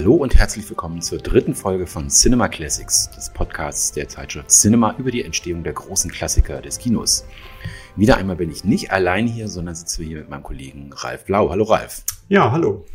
Hallo und herzlich willkommen zur dritten Folge von Cinema Classics, des Podcasts der Zeitschrift Cinema über die Entstehung der großen Klassiker des Kinos. Wieder einmal bin ich nicht allein hier, sondern sitze hier mit meinem Kollegen Ralf Blau. Hallo Ralf. Ja, hallo.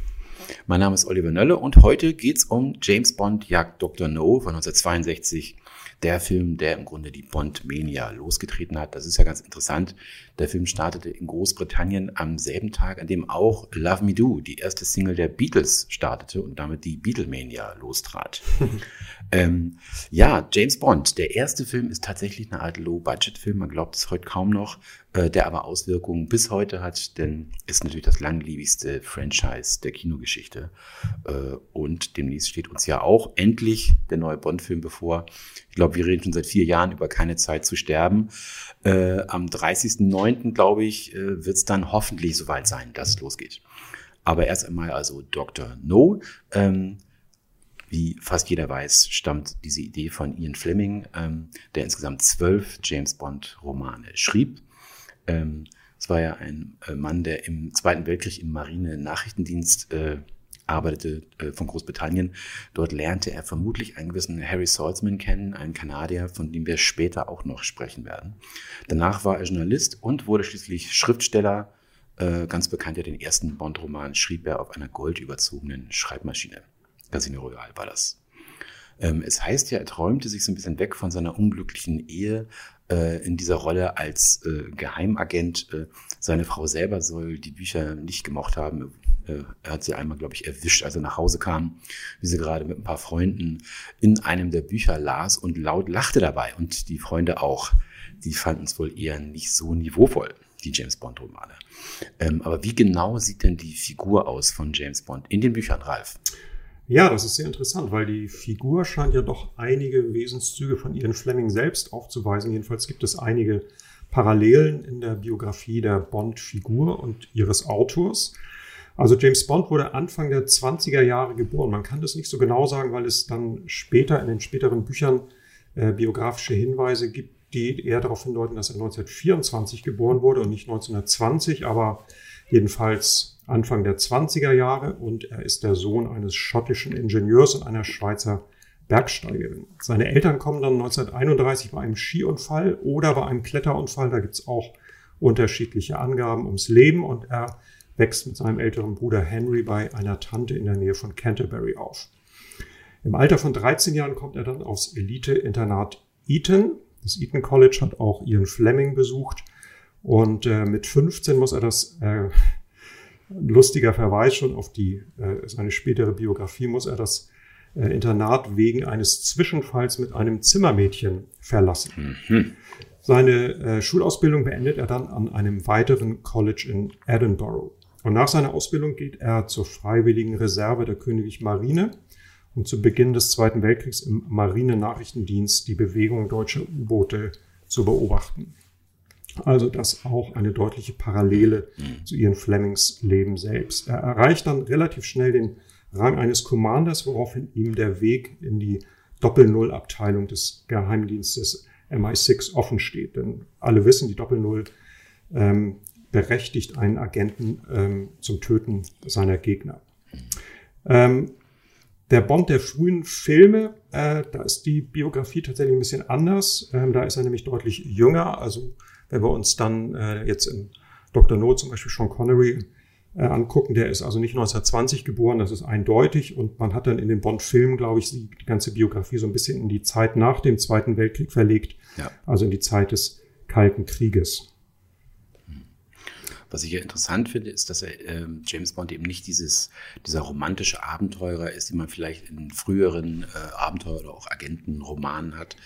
Mein Name ist Oliver Nölle und heute geht's um James Bond Jagd Dr. No von 1962 der Film, der im Grunde die Bond-Mania losgetreten hat. Das ist ja ganz interessant. Der Film startete in Großbritannien am selben Tag, an dem auch Love Me Do, die erste Single der Beatles, startete und damit die Beatlemania lostrat. ähm, ja, James Bond, der erste Film ist tatsächlich eine Art Low-Budget-Film. Man glaubt es heute kaum noch, äh, der aber Auswirkungen bis heute hat, denn ist natürlich das langlebigste Franchise der Kinogeschichte. Äh, und demnächst steht uns ja auch endlich der neue Bond-Film bevor. Ich glaube, wir reden schon seit vier Jahren über keine Zeit zu sterben. Äh, am 30.09., glaube ich, äh, wird es dann hoffentlich soweit sein, dass es losgeht. Aber erst einmal also Dr. No. Ähm, wie fast jeder weiß, stammt diese Idee von Ian Fleming, ähm, der insgesamt zwölf James Bond-Romane schrieb. Ähm, es war ja ein äh, Mann, der im Zweiten Weltkrieg im Marine-Nachrichtendienst äh, arbeitete äh, von Großbritannien. Dort lernte er vermutlich einen gewissen Harry Saltzman kennen, einen Kanadier, von dem wir später auch noch sprechen werden. Danach war er Journalist und wurde schließlich Schriftsteller. Äh, ganz bekannt ja den ersten Bond-Roman schrieb er auf einer goldüberzogenen Schreibmaschine. Casino Royale war das. Ähm, es heißt ja, er träumte sich so ein bisschen weg von seiner unglücklichen Ehe äh, in dieser Rolle als äh, Geheimagent. Äh, seine Frau selber soll die Bücher nicht gemocht haben. Äh, er hat sie einmal, glaube ich, erwischt, als er nach Hause kam, wie sie gerade mit ein paar Freunden in einem der Bücher las und laut lachte dabei. Und die Freunde auch. Die fanden es wohl eher nicht so niveauvoll, die James Bond-Romane. Ähm, aber wie genau sieht denn die Figur aus von James Bond in den Büchern, Ralf? Ja, das ist sehr interessant, weil die Figur scheint ja doch einige Wesenszüge von Ian Fleming selbst aufzuweisen. Jedenfalls gibt es einige Parallelen in der Biografie der Bond-Figur und ihres Autors. Also James Bond wurde Anfang der 20er Jahre geboren. Man kann das nicht so genau sagen, weil es dann später in den späteren Büchern äh, biografische Hinweise gibt, die eher darauf hindeuten, dass er 1924 geboren wurde und nicht 1920, aber jedenfalls Anfang der 20er Jahre und er ist der Sohn eines schottischen Ingenieurs und einer Schweizer Bergsteigerin. Seine Eltern kommen dann 1931 bei einem Skiunfall oder bei einem Kletterunfall, da gibt es auch unterschiedliche Angaben ums Leben und er wächst mit seinem älteren Bruder Henry bei einer Tante in der Nähe von Canterbury auf. Im Alter von 13 Jahren kommt er dann aufs Elite-Internat Eton. Das Eton College hat auch Ian Fleming besucht. Und äh, mit 15 muss er das, äh, lustiger Verweis schon auf die, äh, seine spätere Biografie, muss er das äh, Internat wegen eines Zwischenfalls mit einem Zimmermädchen verlassen. Mhm. Seine äh, Schulausbildung beendet er dann an einem weiteren College in Edinburgh. Und nach seiner Ausbildung geht er zur Freiwilligen Reserve der Königlichen Marine, um zu Beginn des Zweiten Weltkriegs im Marinenachrichtendienst die Bewegung deutscher U-Boote zu beobachten. Also das auch eine deutliche Parallele zu Ian Flemings Leben selbst. Er erreicht dann relativ schnell den Rang eines Commanders, woraufhin ihm der Weg in die Doppel-Null-Abteilung des Geheimdienstes MI6 offen steht. Denn alle wissen, die Doppel-Null ähm, berechtigt einen Agenten ähm, zum Töten seiner Gegner. Ähm, der Bond der frühen Filme, äh, da ist die Biografie tatsächlich ein bisschen anders. Ähm, da ist er nämlich deutlich jünger. Also wenn wir uns dann äh, jetzt in Dr. No zum Beispiel Sean Connery äh, angucken, der ist also nicht 1920 geboren, das ist eindeutig. Und man hat dann in den Bond-Filmen, glaube ich, die ganze Biografie so ein bisschen in die Zeit nach dem Zweiten Weltkrieg verlegt. Ja. Also in die Zeit des Kalten Krieges. Was ich ja interessant finde, ist, dass er äh, James Bond eben nicht dieses, dieser romantische Abenteurer ist, den man vielleicht in früheren äh, Abenteuer- oder auch Agentenromanen hat,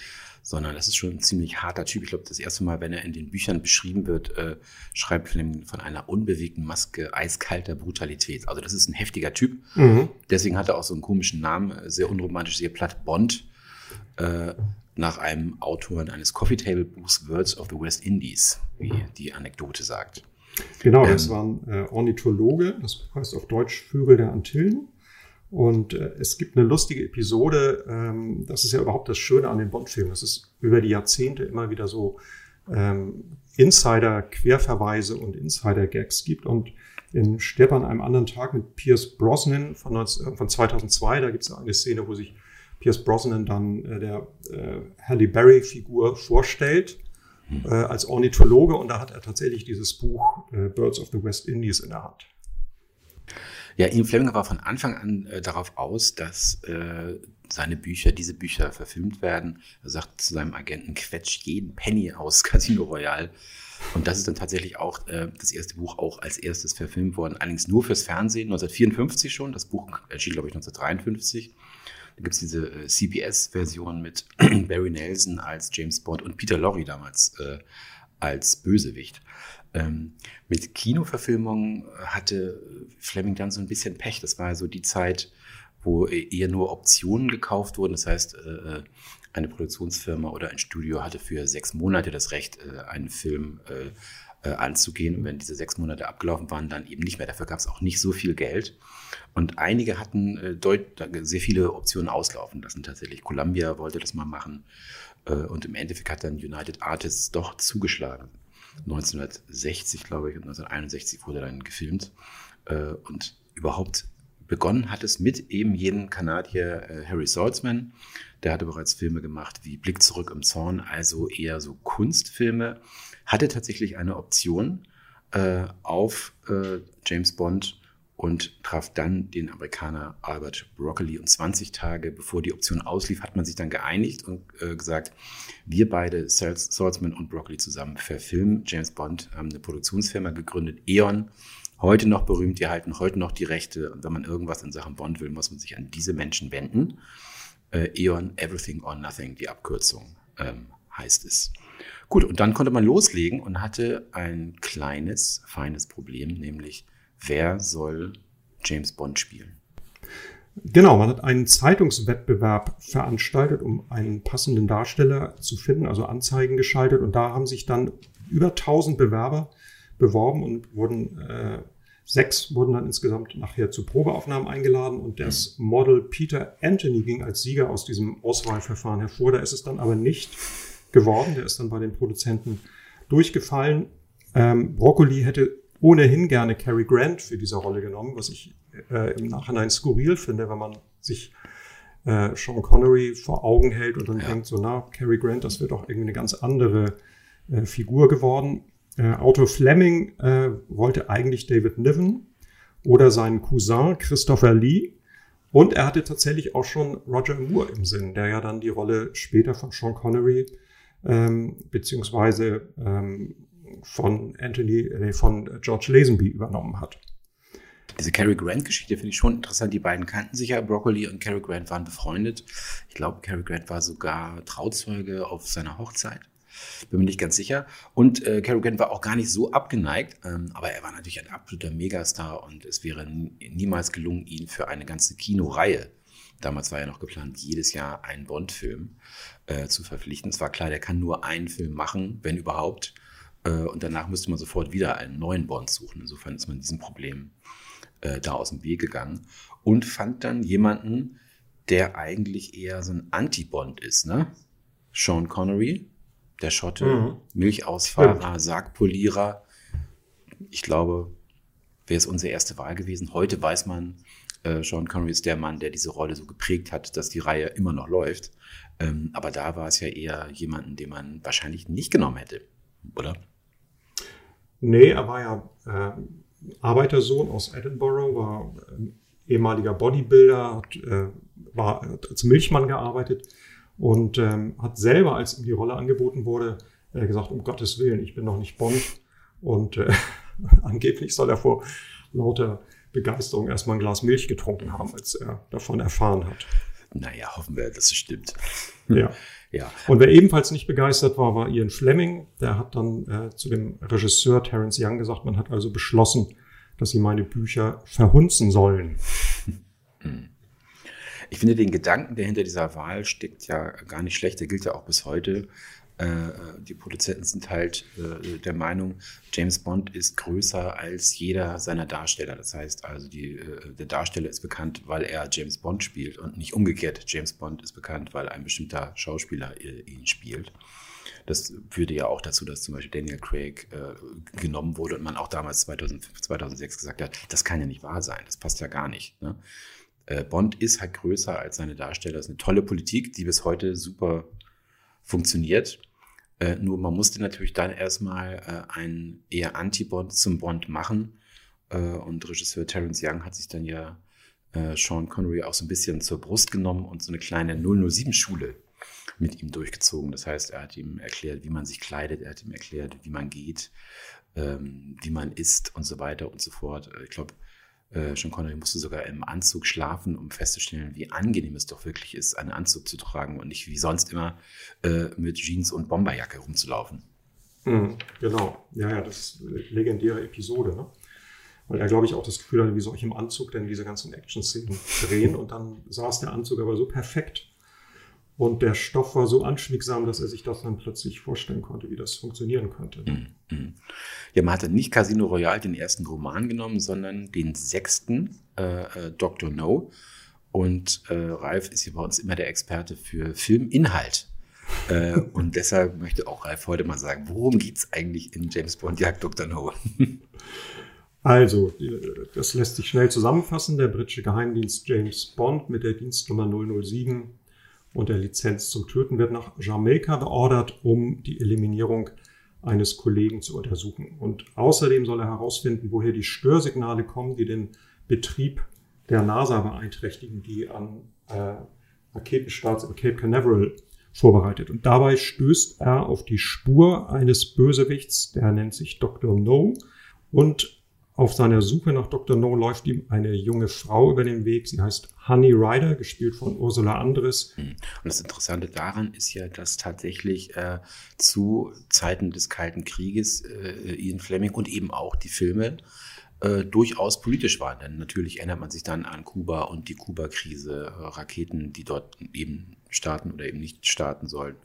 sondern das ist schon ein ziemlich harter Typ. Ich glaube, das erste Mal, wenn er in den Büchern beschrieben wird, äh, schreibt Fleming von einer unbewegten Maske eiskalter Brutalität. Also das ist ein heftiger Typ. Mhm. Deswegen hat er auch so einen komischen Namen, sehr unromantisch, sehr platt Bond. Äh, nach einem Autoren eines Coffee Table Buchs Words of the West Indies, wie die Anekdote sagt. Genau, das ähm, war ein äh, Ornithologe, das heißt auf Deutsch Vögel der Antillen. Und äh, es gibt eine lustige Episode, ähm, das ist ja überhaupt das Schöne an den Bond-Filmen, dass es über die Jahrzehnte immer wieder so ähm, Insider-Querverweise und Insider-Gags gibt. Und in Stirb an einem anderen Tag mit Pierce Brosnan von, 19, von 2002, da gibt es eine Szene, wo sich Pierce Brosnan dann äh, der äh, Halle Berry-Figur vorstellt. Äh, als Ornithologe und da hat er tatsächlich dieses Buch äh, Birds of the West Indies in der Hand. Ja, Ian Fleming war von Anfang an äh, darauf aus, dass äh, seine Bücher, diese Bücher verfilmt werden. Er sagt zu seinem Agenten, quetsch jeden Penny aus Casino Royale. Und das ist dann tatsächlich auch äh, das erste Buch auch als erstes verfilmt worden, allerdings nur fürs Fernsehen, 1954 schon. Das Buch erschien, glaube ich, 1953. Da gibt es diese äh, CBS-Version mit Barry Nelson als James Bond und Peter Lorre damals äh, als Bösewicht. Ähm, mit Kinoverfilmungen hatte Fleming dann so ein bisschen Pech. Das war so die Zeit, wo eher nur Optionen gekauft wurden. Das heißt, äh, äh, eine Produktionsfirma oder ein Studio hatte für sechs Monate das Recht, äh, einen Film anzugehen. Und wenn diese sechs Monate abgelaufen waren, dann eben nicht mehr. Dafür gab es auch nicht so viel Geld. Und einige hatten sehr viele Optionen auslaufen lassen. Tatsächlich Columbia wollte das mal machen. Und im Endeffekt hat dann United Artists doch zugeschlagen. 1960, glaube ich, und 1961 wurde dann gefilmt. Und überhaupt begonnen hat es mit eben jenem Kanadier äh, Harry Saltzman. Der hatte bereits Filme gemacht wie Blick zurück im Zorn, also eher so Kunstfilme. Hatte tatsächlich eine Option äh, auf äh, James Bond und traf dann den Amerikaner Albert Broccoli. Und 20 Tage bevor die Option auslief, hat man sich dann geeinigt und äh, gesagt, wir beide, Saltzman und Broccoli zusammen, verfilmen James Bond, haben eine Produktionsfirma gegründet, E.ON heute noch berühmt, die halten heute noch die Rechte. Und wenn man irgendwas in Sachen Bond will, muss man sich an diese Menschen wenden. Äh, E.ON Everything or Nothing, die Abkürzung ähm, heißt es. Gut, und dann konnte man loslegen und hatte ein kleines, feines Problem, nämlich wer soll James Bond spielen? Genau, man hat einen Zeitungswettbewerb veranstaltet, um einen passenden Darsteller zu finden, also Anzeigen geschaltet. Und da haben sich dann über 1000 Bewerber beworben und wurden äh, sechs wurden dann insgesamt nachher zu Probeaufnahmen eingeladen und das Model Peter Anthony ging als Sieger aus diesem Auswahlverfahren hervor. Da ist es dann aber nicht geworden. Der ist dann bei den Produzenten durchgefallen. Ähm, Broccoli hätte ohnehin gerne Cary Grant für diese Rolle genommen, was ich äh, im Nachhinein skurril finde, wenn man sich äh, Sean Connery vor Augen hält und dann ja. denkt so, na, Cary Grant, das wird doch irgendwie eine ganz andere äh, Figur geworden. Äh, Autor Fleming äh, wollte eigentlich David Niven oder seinen Cousin Christopher Lee. Und er hatte tatsächlich auch schon Roger Moore im Sinn, der ja dann die Rolle später von Sean Connery ähm, beziehungsweise ähm, von Anthony, äh, von George Lazenby übernommen hat. Diese Cary Grant-Geschichte finde ich schon interessant. Die beiden kannten sich ja. Broccoli und Cary Grant waren befreundet. Ich glaube, Cary Grant war sogar Trauzeuge auf seiner Hochzeit. Bin mir nicht ganz sicher. Und äh, Cary Grant war auch gar nicht so abgeneigt, ähm, aber er war natürlich ein absoluter Megastar und es wäre niemals gelungen, ihn für eine ganze Kinoreihe, damals war ja noch geplant, jedes Jahr einen Bond-Film äh, zu verpflichten. Es war klar, der kann nur einen Film machen, wenn überhaupt. Äh, und danach müsste man sofort wieder einen neuen Bond suchen. Insofern ist man diesem Problem äh, da aus dem Weg gegangen und fand dann jemanden, der eigentlich eher so ein Anti-Bond ist, ne? Sean Connery, der Schotte, mhm. Milchausfahrer. Sargpolierer. Ich glaube, wäre es unsere erste Wahl gewesen. Heute weiß man, äh, Sean Connery ist der Mann, der diese Rolle so geprägt hat, dass die Reihe immer noch läuft. Ähm, aber da war es ja eher jemanden, den man wahrscheinlich nicht genommen hätte, oder? Nee, er war ja äh, Arbeitersohn aus Edinburgh, war äh, ehemaliger Bodybuilder, hat, äh, war, hat als Milchmann gearbeitet und ähm, hat selber, als ihm die Rolle angeboten wurde, äh, gesagt, um Gottes Willen, ich bin noch nicht Bond. Und äh, angeblich soll er vor lauter Begeisterung erstmal ein Glas Milch getrunken haben, als er davon erfahren hat. Naja, hoffen wir, dass es stimmt. Ja. ja. Und wer ebenfalls nicht begeistert war, war Ian Fleming. Der hat dann äh, zu dem Regisseur Terence Young gesagt, man hat also beschlossen, dass sie meine Bücher verhunzen sollen. Ich finde den Gedanken, der hinter dieser Wahl steckt, ja gar nicht schlecht. Der gilt ja auch bis heute. Äh, die Produzenten sind halt äh, der Meinung, James Bond ist größer als jeder seiner Darsteller. Das heißt also, die, äh, der Darsteller ist bekannt, weil er James Bond spielt und nicht umgekehrt. James Bond ist bekannt, weil ein bestimmter Schauspieler ihn spielt. Das führte ja auch dazu, dass zum Beispiel Daniel Craig äh, genommen wurde und man auch damals 2005, 2006 gesagt hat, das kann ja nicht wahr sein, das passt ja gar nicht. Ne? Bond ist halt größer als seine Darsteller. Das ist eine tolle Politik, die bis heute super funktioniert. Äh, nur man musste natürlich dann erstmal äh, einen eher Anti-Bond zum Bond machen. Äh, und Regisseur Terence Young hat sich dann ja äh, Sean Connery auch so ein bisschen zur Brust genommen und so eine kleine 007-Schule mit ihm durchgezogen. Das heißt, er hat ihm erklärt, wie man sich kleidet, er hat ihm erklärt, wie man geht, ähm, wie man isst und so weiter und so fort. Äh, ich glaube, äh, Sean Connery musste sogar im Anzug schlafen, um festzustellen, wie angenehm es doch wirklich ist, einen Anzug zu tragen und nicht wie sonst immer äh, mit Jeans und Bomberjacke rumzulaufen. Mhm, genau, ja, ja, das ist eine legendäre Episode, ne? Weil er, glaube ich, auch das Gefühl hatte, wie soll ich im Anzug denn diese ganzen Action-Szenen drehen? Und dann saß der Anzug aber so perfekt und der Stoff war so anschmiegsam, dass er sich das dann plötzlich vorstellen konnte, wie das funktionieren könnte. Mhm. Ja, man hatte nicht Casino Royale den ersten Roman genommen, sondern den sechsten, äh, äh, Dr. No. Und äh, Ralf ist hier bei uns immer der Experte für Filminhalt. äh, und deshalb möchte auch Ralf heute mal sagen, worum geht es eigentlich in James Bond Jagd Dr. No? Also, das lässt sich schnell zusammenfassen. Der britische Geheimdienst James Bond mit der Dienstnummer 007 und der Lizenz zum Töten wird nach Jamaika beordert, um die Eliminierung eines Kollegen zu untersuchen. Und außerdem soll er herausfinden, woher die Störsignale kommen, die den Betrieb der NASA beeinträchtigen, die an äh, Raketenstarts im Cape Canaveral vorbereitet. Und dabei stößt er auf die Spur eines Bösewichts, der nennt sich Dr. No und auf seiner Suche nach Dr. No läuft ihm eine junge Frau über den Weg. Sie heißt Honey Rider, gespielt von Ursula Andres. Hm. Und das Interessante daran ist ja, dass tatsächlich äh, zu Zeiten des Kalten Krieges äh, Ian Fleming und eben auch die Filme äh, durchaus politisch waren. Denn natürlich erinnert man sich dann an Kuba und die Kuba-Krise, äh, Raketen, die dort eben starten oder eben nicht starten sollten,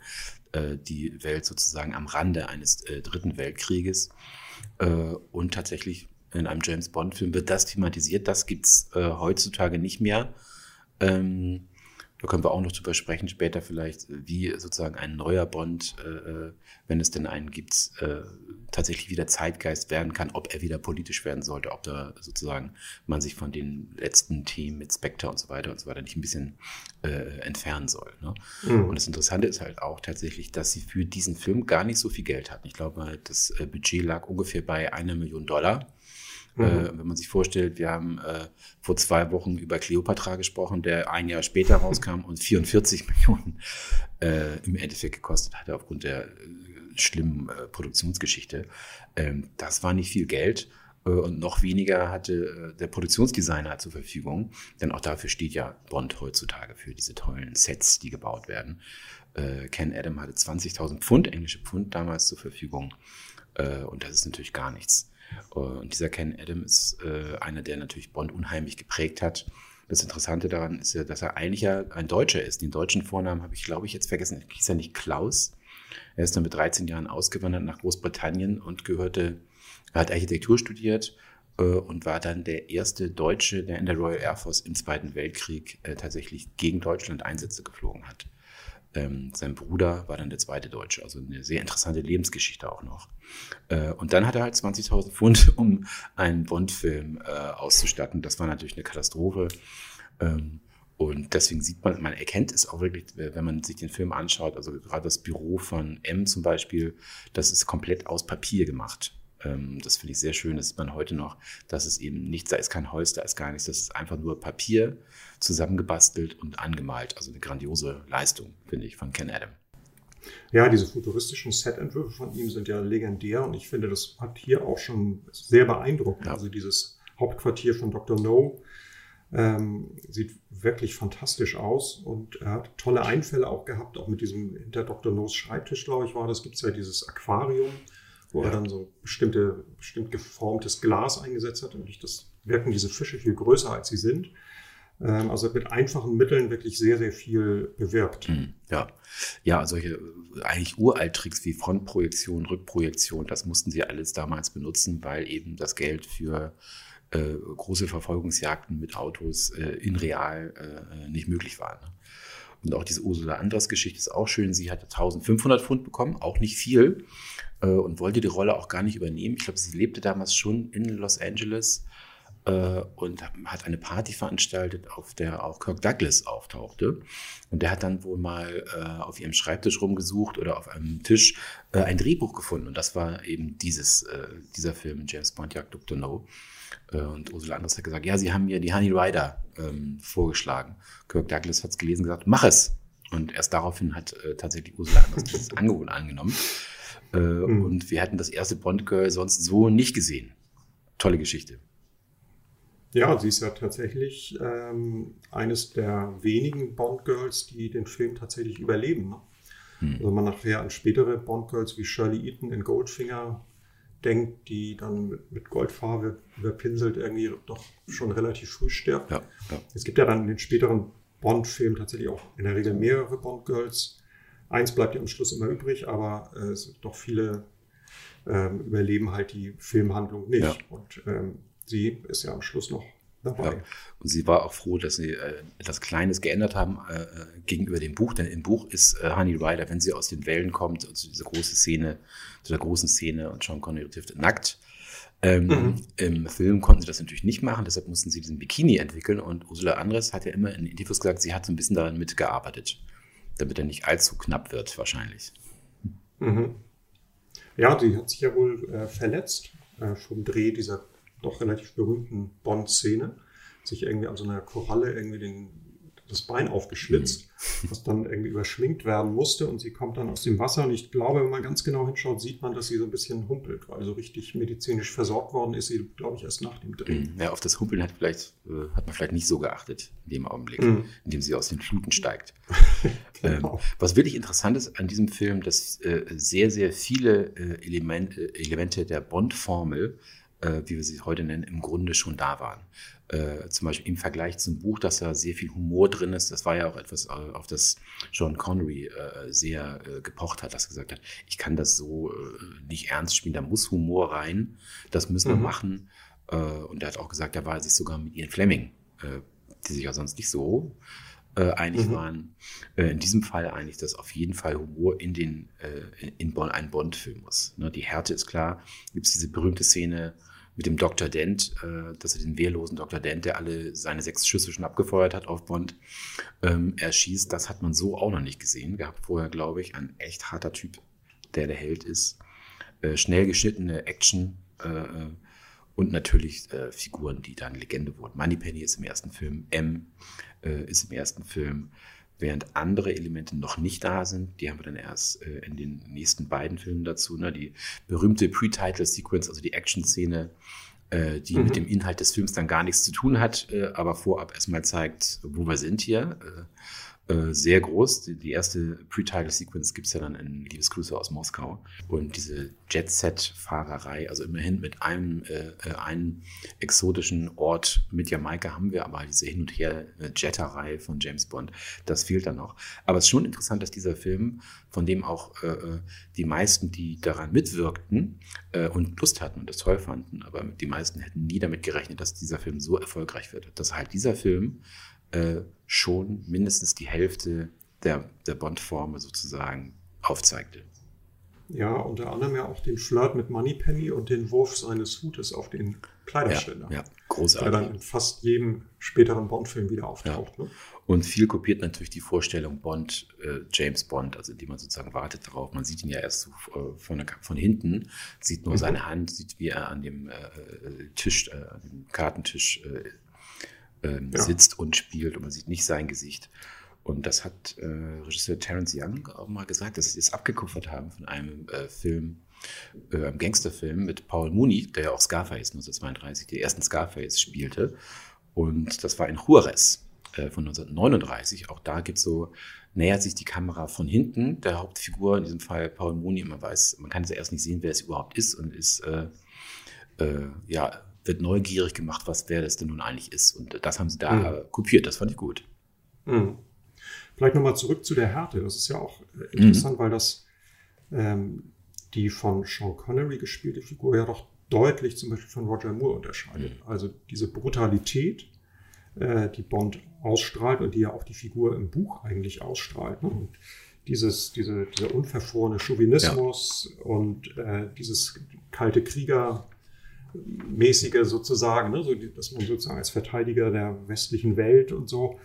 äh, die Welt sozusagen am Rande eines äh, dritten Weltkrieges. und tatsächlich in einem James Bond-Film wird das thematisiert. Das gibt es äh, heutzutage nicht mehr. Ähm, da können wir auch noch drüber sprechen, später vielleicht, wie sozusagen ein neuer Bond, äh, äh, wenn es denn einen gibt, äh, tatsächlich wieder Zeitgeist werden kann, ob er wieder politisch werden sollte, ob da sozusagen man sich von den letzten Themen mit Spectre und so weiter und so weiter nicht ein bisschen äh, entfernen soll. Ne? Mhm. Und das Interessante ist halt auch tatsächlich, dass sie für diesen Film gar nicht so viel Geld hatten. Ich glaube, das äh, Budget lag ungefähr bei einer Million Dollar. Mhm. Äh, wenn man sich vorstellt, wir haben äh, vor zwei Wochen über Cleopatra gesprochen, der ein Jahr später rauskam und 44 Millionen äh, im Endeffekt gekostet hatte aufgrund der äh, schlimmen äh, Produktionsgeschichte. Ähm, das war nicht viel Geld und noch weniger hatte der Produktionsdesigner zur Verfügung, denn auch dafür steht ja Bond heutzutage für diese tollen Sets, die gebaut werden. Ken Adam hatte 20.000 Pfund, englische Pfund damals zur Verfügung und das ist natürlich gar nichts. Äh, und dieser Ken Adam ist äh, einer, der natürlich Bond unheimlich geprägt hat. Das Interessante daran ist ja, dass er eigentlich ja ein Deutscher ist. Den deutschen Vornamen habe ich, glaube ich, jetzt vergessen. Er hieß ja nicht Klaus. Er ist dann mit 13 Jahren ausgewandert nach Großbritannien und gehörte, hat Architektur studiert äh, und war dann der erste Deutsche, der in der Royal Air Force im Zweiten Weltkrieg äh, tatsächlich gegen Deutschland Einsätze geflogen hat. Ähm, sein Bruder war dann der zweite Deutsche, also eine sehr interessante Lebensgeschichte auch noch. Äh, und dann hat er halt 20.000 Pfund, um einen Bond-Film äh, auszustatten. Das war natürlich eine Katastrophe. Ähm, und deswegen sieht man, man erkennt es auch wirklich, wenn man sich den Film anschaut, also gerade das Büro von M zum Beispiel, das ist komplett aus Papier gemacht. Ähm, das finde ich sehr schön. Das sieht man heute noch, dass es eben nicht, da ist kein Holz, da ist gar nichts. Das ist einfach nur Papier zusammengebastelt und angemalt. Also eine grandiose Leistung, finde ich, von Ken Adam. Ja, diese futuristischen Set-Entwürfe von ihm sind ja legendär und ich finde, das hat hier auch schon sehr beeindruckt. Ja. Also dieses Hauptquartier von Dr. No ähm, sieht wirklich fantastisch aus und er hat tolle Einfälle auch gehabt, auch mit diesem hinter Dr. No's Schreibtisch, glaube ich, war das, gibt es ja dieses Aquarium wo ja. er dann so bestimmte, bestimmt geformtes Glas eingesetzt hat. Und durch das wirken diese Fische viel größer, als sie sind. Ähm, also mit einfachen Mitteln wirklich sehr, sehr viel bewirkt. Hm, ja, ja, solche eigentlich Uralt-Tricks wie Frontprojektion, Rückprojektion, das mussten sie alles damals benutzen, weil eben das Geld für äh, große Verfolgungsjagden mit Autos äh, in real äh, nicht möglich waren. Ne? Und auch diese Ursula Andras Geschichte ist auch schön. Sie hatte 1500 Pfund bekommen, auch nicht viel, äh, und wollte die Rolle auch gar nicht übernehmen. Ich glaube, sie lebte damals schon in Los Angeles äh, und hat eine Party veranstaltet, auf der auch Kirk Douglas auftauchte. Und der hat dann wohl mal äh, auf ihrem Schreibtisch rumgesucht oder auf einem Tisch äh, ein Drehbuch gefunden. Und das war eben dieses, äh, dieser Film, James Bond Jagd Dr. No. Äh, und Ursula Andres hat gesagt, ja, sie haben mir die Honey Rider ähm, vorgeschlagen. Kirk Douglas hat es gelesen und gesagt, mach es. Und erst daraufhin hat äh, tatsächlich Ursula Andres dieses Angebot angenommen. Äh, mhm. Und wir hatten das erste Bond-Girl sonst so nicht gesehen. Tolle Geschichte. Ja, sie ist ja tatsächlich ähm, eines der wenigen Bond-Girls, die den Film tatsächlich überleben. Ne? Hm. Also man nachher an spätere Bond-Girls wie Shirley Eaton in Goldfinger denkt, die dann mit, Goldfarbe überpinselt irgendwie doch schon relativ früh stirbt. Ja, ja. Es gibt ja dann in den späteren Bond-Filmen tatsächlich auch in der Regel mehrere Bond-Girls. Eins bleibt ja am Schluss immer übrig, aber äh, es sind doch viele ähm, überleben halt die Filmhandlung nicht. Ja. Und ähm, sie ist ja am Schluss noch dabei. Ja. Und sie war auch froh, dass sie äh, etwas Kleines geändert haben äh, äh, gegenüber dem Buch, denn im Buch ist äh, Honey Rider, wenn sie aus den Wellen kommt, also diese große Szene, zu der großen Szene und Sean Connery trifft nackt. Ähm, mhm. Im Film konnten sie das natürlich nicht machen, deshalb mussten sie diesen Bikini entwickeln und Ursula Andres hat ja immer in Interviews gesagt, sie hat so ein bisschen daran mitgearbeitet, damit er nicht allzu knapp wird, wahrscheinlich. Mhm. Ja, die hat sich ja wohl äh, verletzt äh, vom Dreh dieser doch relativ berühmten Bond-Szene, sich irgendwie an so einer Koralle irgendwie den, das Bein aufgeschlitzt, mhm. was dann irgendwie überschminkt werden musste und sie kommt dann aus dem Wasser und ich glaube, wenn man ganz genau hinschaut, sieht man, dass sie so ein bisschen humpelt, weil so richtig medizinisch versorgt worden ist sie, glaube ich, erst nach dem Dreh. Mhm. Ja, auf das Humpeln hat, vielleicht, äh, hat man vielleicht nicht so geachtet in dem Augenblick, mhm. in dem sie aus den Fluten steigt. genau. ähm, was wirklich interessant ist an diesem Film, dass äh, sehr, sehr viele äh, Elemente, Elemente der Bond-Formel äh, wie wir sie heute nennen, im Grunde schon da waren. Äh, zum Beispiel im Vergleich zum Buch, dass da sehr viel Humor drin ist. Das war ja auch etwas, äh, auf das John Connery äh, sehr äh, gepocht hat, dass er gesagt hat, ich kann das so äh, nicht ernst spielen, da muss Humor rein, das müssen wir mhm. machen. und er hat auch gesagt, er war sich sogar mit Ian Fleming, die sich ja sonst nicht so äh, einig mhm. waren, äh, in diesem Fall einig, dass auf jeden Fall Humor in den äh, in Bonn einen Bond-Film muss. Ne, die Härte ist klar. Gibt es diese berühmte Szene, mit dem Dr. Dent, äh, dass er den wehrlosen Dr. Dent, der alle seine sechs Schüsse schon abgefeuert hat auf Bond, ähm, erschießt. Das hat man so auch noch nicht gesehen gehabt vorher, glaube ich. Ein echt harter Typ, der der Held ist. Äh, schnell geschnittene Action äh, äh und natürlich äh, Figuren, die dann Legende wurden. Moneypenny ist im ersten Film, M äh, ist im ersten Film während andere Elemente noch nicht da sind. Die haben wir dann erst äh, in den nächsten beiden Filmen dazu. Ne? Die berühmte Pre-Title-Sequence, also die Action-Szene, äh, die mhm. mit dem Inhalt des Films dann gar nichts zu tun hat, äh, aber vorab erstmal zeigt, wo wir sind hier. Äh, äh, sehr groß. Die, die erste Pre-Title-Sequence gibt es ja dann in Liebesgrüße aus Moskau. Und diese Jet-Set-Fahrerei, also immerhin mit einem, äh, äh, einem exotischen Ort mit Jamaika haben wir aber diese Hin- und Her-Jetterei von James Bond. Das fehlt dann noch. Aber es ist schon interessant, dass dieser Film, von dem auch äh, äh die meisten, die daran mitwirkten äh, und Lust hatten und das toll fanden, aber die meisten hätten nie damit gerechnet, dass dieser Film so erfolgreich wird. Dass halt dieser Film äh, schon mindestens die Hälfte der, der Bondformel sozusagen aufzeigte. Ja, unter anderem ja auch den Flirt mit Moneypenny und den Wurf seines Hutes auf den Kleiderständer. Ja, ja großartig. Der dann in fast jedem späteren Bond-Film wieder auftaucht. Ja. Ne? Und viel kopiert natürlich die Vorstellung Bond, äh, James Bond, also die man sozusagen wartet darauf. Man sieht ihn ja erst so, äh, von, von, hinten, sieht nur mhm. seine Hand, sieht, wie er an dem äh, Tisch, äh, an dem Kartentisch äh, ähm, ja. sitzt und spielt und man sieht nicht sein Gesicht. Und das hat äh, Regisseur Terence Young auch mal gesagt, dass sie es abgekupfert haben von einem äh, Film, äh, einem Gangsterfilm mit Paul Mooney, der ja auch Scarface 1932, die ersten Scarface spielte. Und das war in Juarez äh, von 1939. Auch da gibt es so, nähert sich die Kamera von hinten der Hauptfigur, in diesem Fall Paul Mooney. Man weiß, man kann es erst nicht sehen, wer es überhaupt ist und ist äh, äh, ja wird neugierig gemacht, was wer das denn nun eigentlich ist. Und das haben sie da mhm. kopiert, das fand ich gut. Mhm. Vielleicht nochmal zurück zu der Härte. Das ist ja auch interessant, mhm. weil das ähm, die von Sean Connery gespielte Figur ja doch deutlich zum Beispiel von Roger Moore unterscheidet. Mhm. Also diese Brutalität, äh, die Bond ausstrahlt und die ja auch die Figur im Buch eigentlich ausstrahlt. Ne? Und dieses, diese, dieser unverfrorene Chauvinismus ja. und äh, dieses kalte Krieger mäßige sozusagen, ne, so, dass man sozusagen als Verteidiger der westlichen Welt und so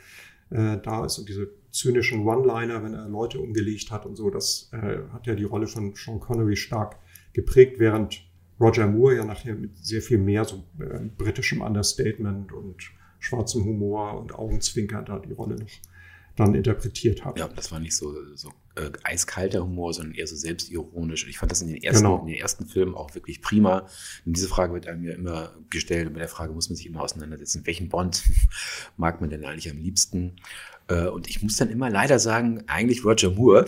äh, da ist und diese zynischen One-Liner, wenn er Leute umgelegt hat und so, das äh, hat ja die Rolle von Sean Connery stark geprägt, während Roger Moore ja nachher mit sehr viel mehr so äh, britischem Understatement und schwarzem Humor und Augenzwinkern da die Rolle noch dann interpretiert hat. Ja, das war nicht so, so äh, eiskalter Humor, sondern eher so selbstironisch. Und ich fand das in den ersten, genau. in den ersten Filmen auch wirklich prima. Und diese Frage wird einem ja immer gestellt. Und mit der Frage muss man sich immer auseinandersetzen, welchen Bond mag man denn eigentlich am liebsten? Äh, und ich muss dann immer leider sagen, eigentlich Roger Moore.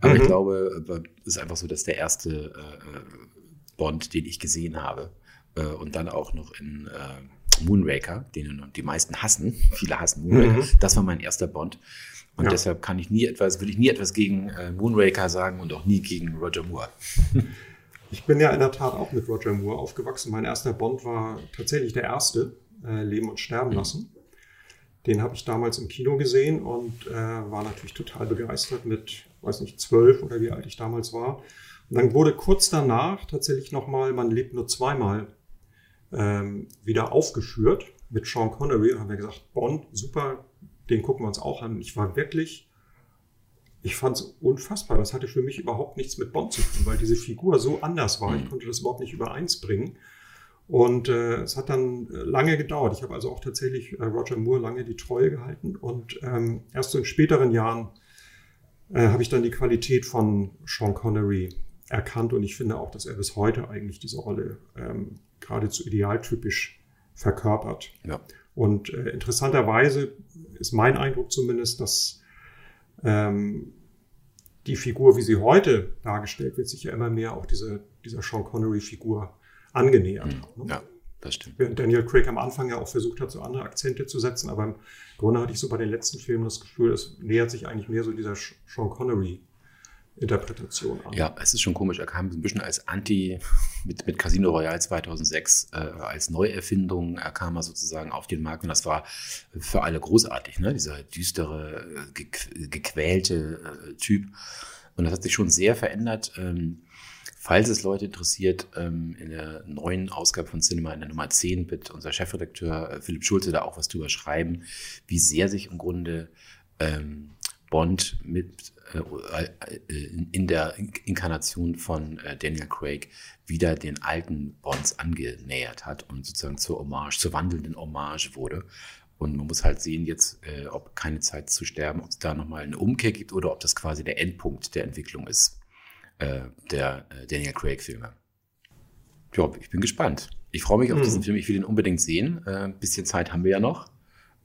Aber mhm. ich glaube, es ist einfach so, dass der erste äh, Bond, den ich gesehen habe, äh, und dann auch noch in äh, Moonraker, den die meisten hassen. Viele hassen Moonraker. Mhm. Das war mein erster Bond. Und ja. deshalb kann ich nie etwas, würde ich nie etwas gegen äh, Moonraker sagen und auch nie gegen Roger Moore. ich bin ja in der Tat auch mit Roger Moore aufgewachsen. Mein erster Bond war tatsächlich der erste, äh, Leben und Sterben mhm. lassen. Den habe ich damals im Kino gesehen und äh, war natürlich total begeistert mit, weiß nicht, zwölf oder wie alt ich damals war. Und dann wurde kurz danach tatsächlich nochmal, man lebt nur zweimal, ähm, wieder aufgeführt mit Sean Connery. Haben wir gesagt, Bond, super, den gucken wir uns auch an. Ich war wirklich, ich fand es unfassbar. Das hatte für mich überhaupt nichts mit Bond zu tun, weil diese Figur so anders war. Ich mhm. konnte das überhaupt nicht übereins bringen. Und äh, es hat dann lange gedauert. Ich habe also auch tatsächlich äh, Roger Moore lange die Treue gehalten. Und ähm, erst so in späteren Jahren äh, habe ich dann die Qualität von Sean Connery erkannt. Und ich finde auch, dass er bis heute eigentlich diese Rolle ähm, geradezu idealtypisch verkörpert. Ja. Und äh, interessanterweise ist mein Eindruck zumindest, dass ähm, die Figur, wie sie heute dargestellt wird, sich ja immer mehr auch diese, dieser Sean Connery-Figur angenähert mhm. hat. Ne? Ja, das stimmt. Während Daniel Craig am Anfang ja auch versucht hat, so andere Akzente zu setzen, aber im Grunde hatte ich so bei den letzten Filmen das Gefühl, es nähert sich eigentlich mehr so dieser Sean Connery Interpretation an. Ja, es ist schon komisch. Er kam ein bisschen als Anti mit, mit Casino Royale 2006 äh, als Neuerfindung. Er kam mal sozusagen auf den Markt und das war für alle großartig. Ne? Dieser düstere, ge gequälte äh, Typ. Und das hat sich schon sehr verändert. Ähm, falls es Leute interessiert, ähm, in der neuen Ausgabe von Cinema, in der Nummer 10, wird unser Chefredakteur äh, Philipp Schulze da auch was drüber schreiben, wie sehr sich im Grunde ähm, Bond mit äh, in der Inkarnation von äh, Daniel Craig wieder den alten Bonds angenähert hat und sozusagen zur Hommage, zur wandelnden Hommage wurde. Und man muss halt sehen jetzt, äh, ob keine Zeit zu sterben, ob es da nochmal eine Umkehr gibt oder ob das quasi der Endpunkt der Entwicklung ist, der Daniel Craig-Filme. Ja, ich bin gespannt. Ich freue mich auf mhm. diesen Film. Ich will ihn unbedingt sehen. Ein bisschen Zeit haben wir ja noch.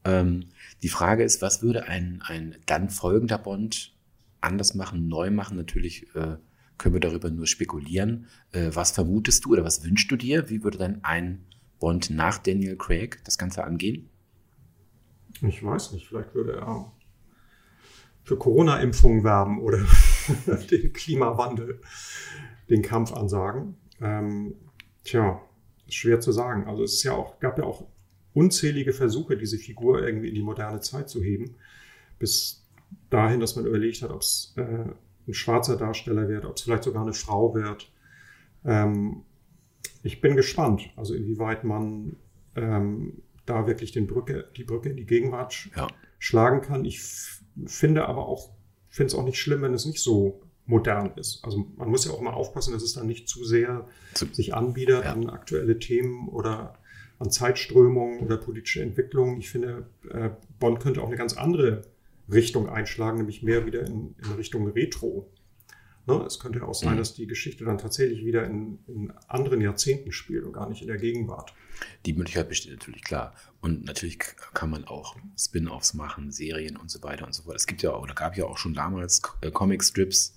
Ähm, die Frage ist, was würde ein, ein dann folgender Bond anders machen, neu machen. Natürlich äh, können wir darüber nur spekulieren. Äh, was vermutest du oder was wünschst du dir? Wie würde dann ein Bond nach Daniel Craig das Ganze angehen? Ich weiß nicht, vielleicht würde er für Corona-Impfungen werben oder den Klimawandel, den Kampf ansagen. Ähm, tja, schwer zu sagen. Also es ist ja auch, gab ja auch unzählige Versuche, diese Figur irgendwie in die moderne Zeit zu heben, bis dahin, dass man überlegt hat, ob es äh, ein schwarzer Darsteller wird, ob es vielleicht sogar eine Frau wird. Ähm, ich bin gespannt, also inwieweit man ähm, da wirklich den Brücke, die Brücke in die Gegenwart sch ja. schlagen kann. Ich finde aber auch, finde es auch nicht schlimm, wenn es nicht so modern ist. Also man muss ja auch mal aufpassen, dass es dann nicht zu sehr sich anbietet ja. an aktuelle Themen oder an Zeitströmungen oder politische Entwicklungen. Ich finde, äh, Bonn könnte auch eine ganz andere Richtung einschlagen, nämlich mehr wieder in, in Richtung Retro. Ne? Es könnte ja auch sein, mhm. dass die Geschichte dann tatsächlich wieder in, in, anderen Jahrzehnten spielt und gar nicht in der Gegenwart. Die Möglichkeit besteht natürlich klar. Und natürlich kann man auch Spin-offs machen, Serien und so weiter und so fort. Es gibt ja oder gab ja auch schon damals äh, Comic-Strips.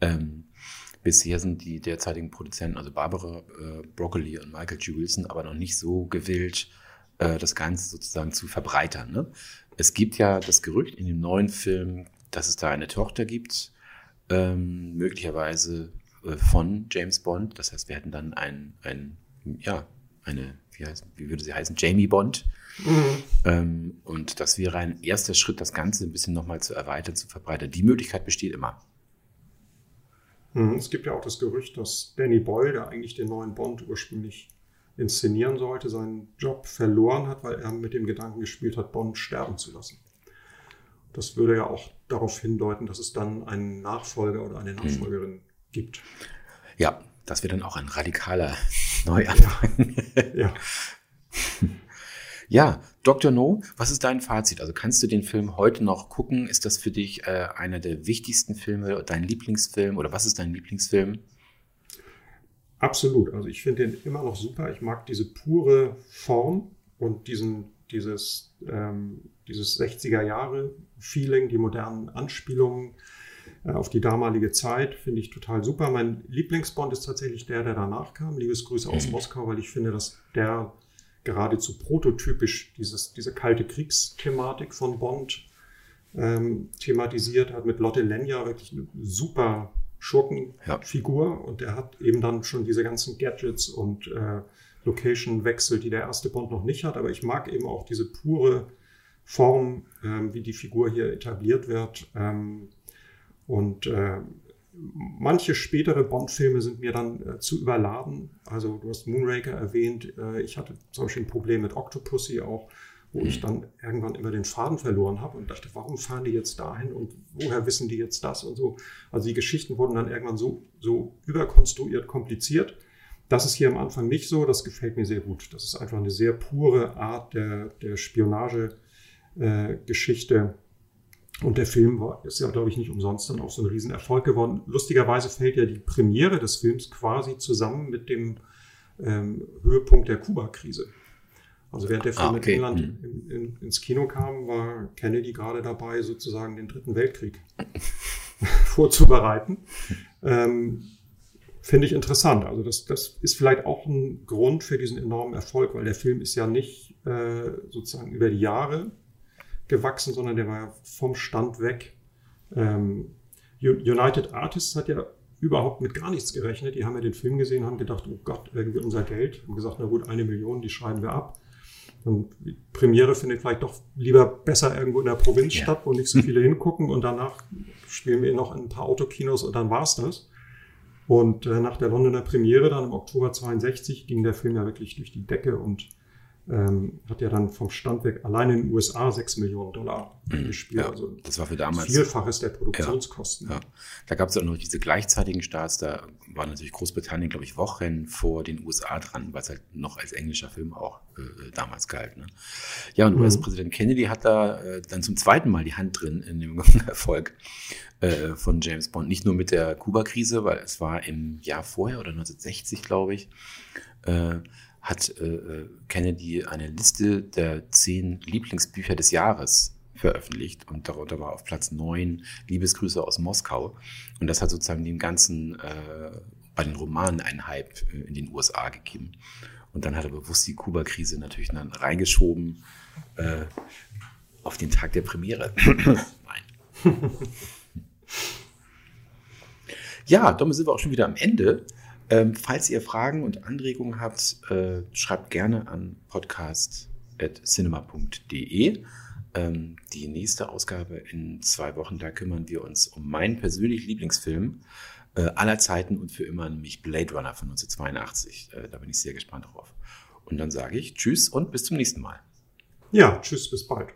Ähm, bisher sind die derzeitigen Produzenten, also Barbara äh, Broccoli und Michael G. Wilson, aber noch nicht so gewillt, äh, das Ganze sozusagen zu verbreitern. Ne? Es gibt ja das Gerücht in dem neuen Film, dass es da eine Tochter gibt, ähm, möglicherweise äh, von James Bond. Das heißt, wir hätten dann ein, ein ja, eine, wie, heißt, wie würde sie heißen, Jamie Bond. Mhm. Ähm, und das wäre ein erster Schritt, das Ganze ein bisschen nochmal zu erweitern, zu verbreitern. Die Möglichkeit besteht immer. Mhm. Es gibt ja auch das Gerücht, dass Danny Boyle, der eigentlich den neuen Bond ursprünglich inszenieren sollte, seinen Job verloren hat, weil er mit dem Gedanken gespielt hat, Bond sterben zu lassen. Das würde ja auch darauf hindeuten, dass es dann einen Nachfolger oder eine Nachfolgerin mhm. gibt. Ja, das wäre dann auch ein radikaler Neuanfang. Ja. ja. ja, Dr. No, was ist dein Fazit? Also kannst du den Film heute noch gucken? Ist das für dich äh, einer der wichtigsten Filme, dein Lieblingsfilm oder was ist dein Lieblingsfilm? Absolut. Also ich finde den immer noch super. Ich mag diese pure Form und diesen, dieses, ähm, dieses 60er Jahre Feeling, die modernen Anspielungen äh, auf die damalige Zeit, finde ich total super. Mein Lieblingsbond ist tatsächlich der, der danach kam. Liebesgrüße aus mhm. Moskau, weil ich finde, dass der geradezu prototypisch dieses, diese kalte Kriegsthematik von Bond ähm, thematisiert hat, mit Lotte Lenya wirklich eine super Schurkenfigur ja. und der hat eben dann schon diese ganzen Gadgets und äh, Location-Wechsel, die der erste Bond noch nicht hat. Aber ich mag eben auch diese pure Form, ähm, wie die Figur hier etabliert wird. Ähm, und äh, manche spätere Bond-Filme sind mir dann äh, zu überladen. Also du hast Moonraker erwähnt. Äh, ich hatte zum Beispiel ein Problem mit Octopussy auch, wo ich mhm. dann irgendwann immer den Faden verloren habe und dachte, warum fahren die jetzt dahin und woher wissen die jetzt das und so. Also die Geschichten wurden dann irgendwann so, so überkonstruiert, kompliziert. Das ist hier am Anfang nicht so. Das gefällt mir sehr gut. Das ist einfach eine sehr pure Art der, der Spionagegeschichte. Äh, und der Film war, ist ja, glaube ich, nicht umsonst dann auch so ein Riesenerfolg geworden. Lustigerweise fällt ja die Premiere des Films quasi zusammen mit dem ähm, Höhepunkt der Kuba-Krise. Also während der Film ah, okay. in England hm. in, in, ins Kino kam, war Kennedy gerade dabei, sozusagen den Dritten Weltkrieg vorzubereiten. Ähm, Finde ich interessant. Also das, das ist vielleicht auch ein Grund für diesen enormen Erfolg, weil der Film ist ja nicht äh, sozusagen über die Jahre gewachsen, sondern der war ja vom Stand weg. Ähm, United Artists hat ja überhaupt mit gar nichts gerechnet. Die haben ja den Film gesehen, haben gedacht, oh Gott, irgendwie unser Geld. Haben gesagt, na gut, eine Million, die schreiben wir ab. Und die Premiere findet vielleicht doch lieber besser irgendwo in der Provinz ja. statt, wo nicht so viele hingucken. Und danach spielen wir noch in ein paar Autokinos und dann war's das. Und äh, nach der Londoner Premiere dann im Oktober 62 ging der Film ja wirklich durch die Decke und ähm, hat ja dann vom Stand weg allein in den USA 6 Millionen Dollar mhm. gespielt. Ja, also das war für damals. Vielfaches der Produktionskosten. Ja, ja. Da gab es auch noch diese gleichzeitigen Starts. Da war natürlich Großbritannien, glaube ich, Wochen vor den USA dran, weil es halt noch als englischer Film auch äh, damals galt. Ne? Ja, und mhm. US-Präsident Kennedy hat da äh, dann zum zweiten Mal die Hand drin in dem Erfolg äh, von James Bond. Nicht nur mit der Kuba-Krise, weil es war im Jahr vorher oder 1960, glaube ich äh, hat äh, äh, Kennedy eine Liste der zehn Lieblingsbücher des Jahres veröffentlicht und darunter war auf Platz neun Liebesgrüße aus Moskau. Und das hat sozusagen den ganzen, äh, bei den Romanen einen Hype äh, in den USA gegeben. Und dann hat er bewusst die Kuba-Krise natürlich dann reingeschoben äh, auf den Tag der Premiere. Nein. ja, damit sind wir auch schon wieder am Ende. Ähm, falls ihr Fragen und Anregungen habt, äh, schreibt gerne an podcast.cinema.de. Ähm, die nächste Ausgabe in zwei Wochen, da kümmern wir uns um meinen persönlichen Lieblingsfilm äh, aller Zeiten und für immer, nämlich Blade Runner von 1982. Äh, da bin ich sehr gespannt drauf. Und dann sage ich Tschüss und bis zum nächsten Mal. Ja, tschüss, bis bald.